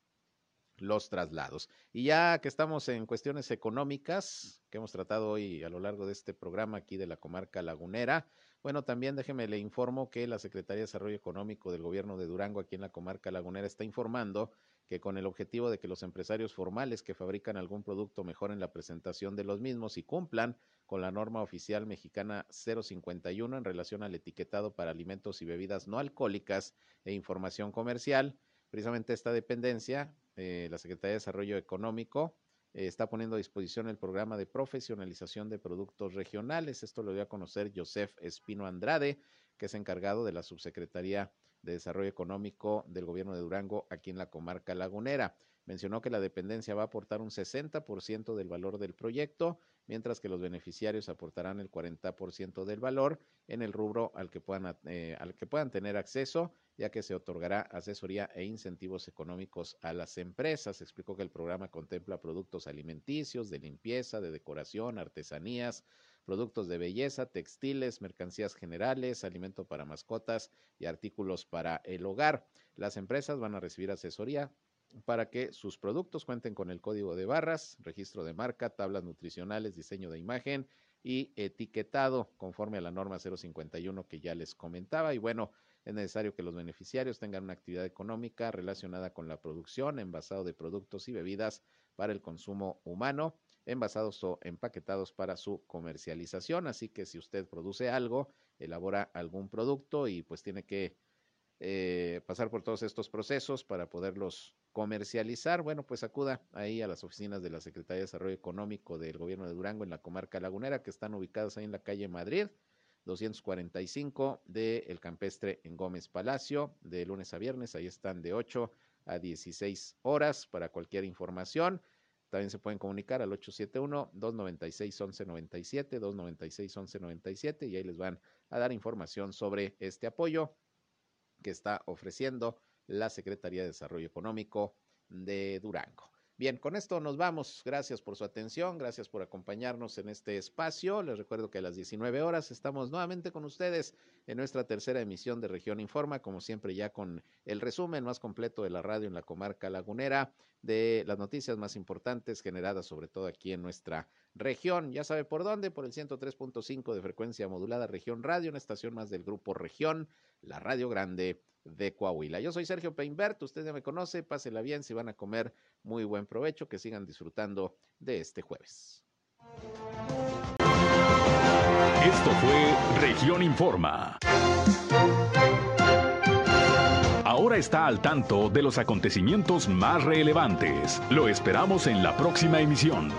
los traslados. Y ya que estamos en cuestiones económicas, que hemos tratado hoy a lo largo de este programa aquí de la comarca lagunera, bueno, también déjeme le informo que la Secretaría de Desarrollo Económico del Gobierno de Durango aquí en la comarca lagunera está informando que con el objetivo de que los empresarios formales que fabrican algún producto mejoren la presentación de los mismos y cumplan con la norma oficial mexicana 051 en relación al etiquetado para alimentos y bebidas no alcohólicas e información comercial, precisamente esta dependencia, eh, la Secretaría de Desarrollo Económico, eh, está poniendo a disposición el programa de profesionalización de productos regionales. Esto lo dio a conocer Joseph Espino Andrade, que es encargado de la Subsecretaría Desarrollo Económico del Gobierno de Durango aquí en la comarca lagunera. Mencionó que la dependencia va a aportar un 60% del valor del proyecto, mientras que los beneficiarios aportarán el 40% del valor en el rubro al que puedan, eh, al que puedan tener acceso, ya que se otorgará asesoría e incentivos económicos a las empresas. Explicó que el programa contempla productos alimenticios, de limpieza, de decoración, artesanías, productos de belleza, textiles, mercancías generales, alimento para mascotas y artículos para el hogar. Las empresas van a recibir asesoría para que sus productos cuenten con el código de barras, registro de marca, tablas nutricionales, diseño de imagen y etiquetado conforme a la norma 051 que ya les comentaba. Y bueno, es necesario que los beneficiarios tengan una actividad económica relacionada con la producción, envasado de productos y bebidas para el consumo humano, envasados o empaquetados para su comercialización. Así que si usted produce algo, elabora algún producto y pues tiene que eh, pasar por todos estos procesos para poderlos comercializar, bueno, pues acuda ahí a las oficinas de la Secretaría de Desarrollo Económico del Gobierno de Durango en la comarca lagunera, que están ubicadas ahí en la calle Madrid, 245 de El Campestre en Gómez Palacio, de lunes a viernes, ahí están de 8 a 16 horas para cualquier información. También se pueden comunicar al 871-296-1197, 296-1197 y ahí les van a dar información sobre este apoyo que está ofreciendo la Secretaría de Desarrollo Económico de Durango. Bien, con esto nos vamos. Gracias por su atención, gracias por acompañarnos en este espacio. Les recuerdo que a las 19 horas estamos nuevamente con ustedes en nuestra tercera emisión de Región Informa, como siempre ya con el resumen más completo de la radio en la comarca lagunera, de las noticias más importantes generadas sobre todo aquí en nuestra región. Ya sabe por dónde, por el 103.5 de frecuencia modulada Región Radio, una estación más del grupo Región, la Radio Grande de Coahuila. Yo soy Sergio Peinbert, usted ya me conoce, pásela bien, si van a comer, muy buen provecho, que sigan disfrutando de este jueves. Esto fue Región Informa. Ahora está al tanto de los acontecimientos más relevantes. Lo esperamos en la próxima emisión.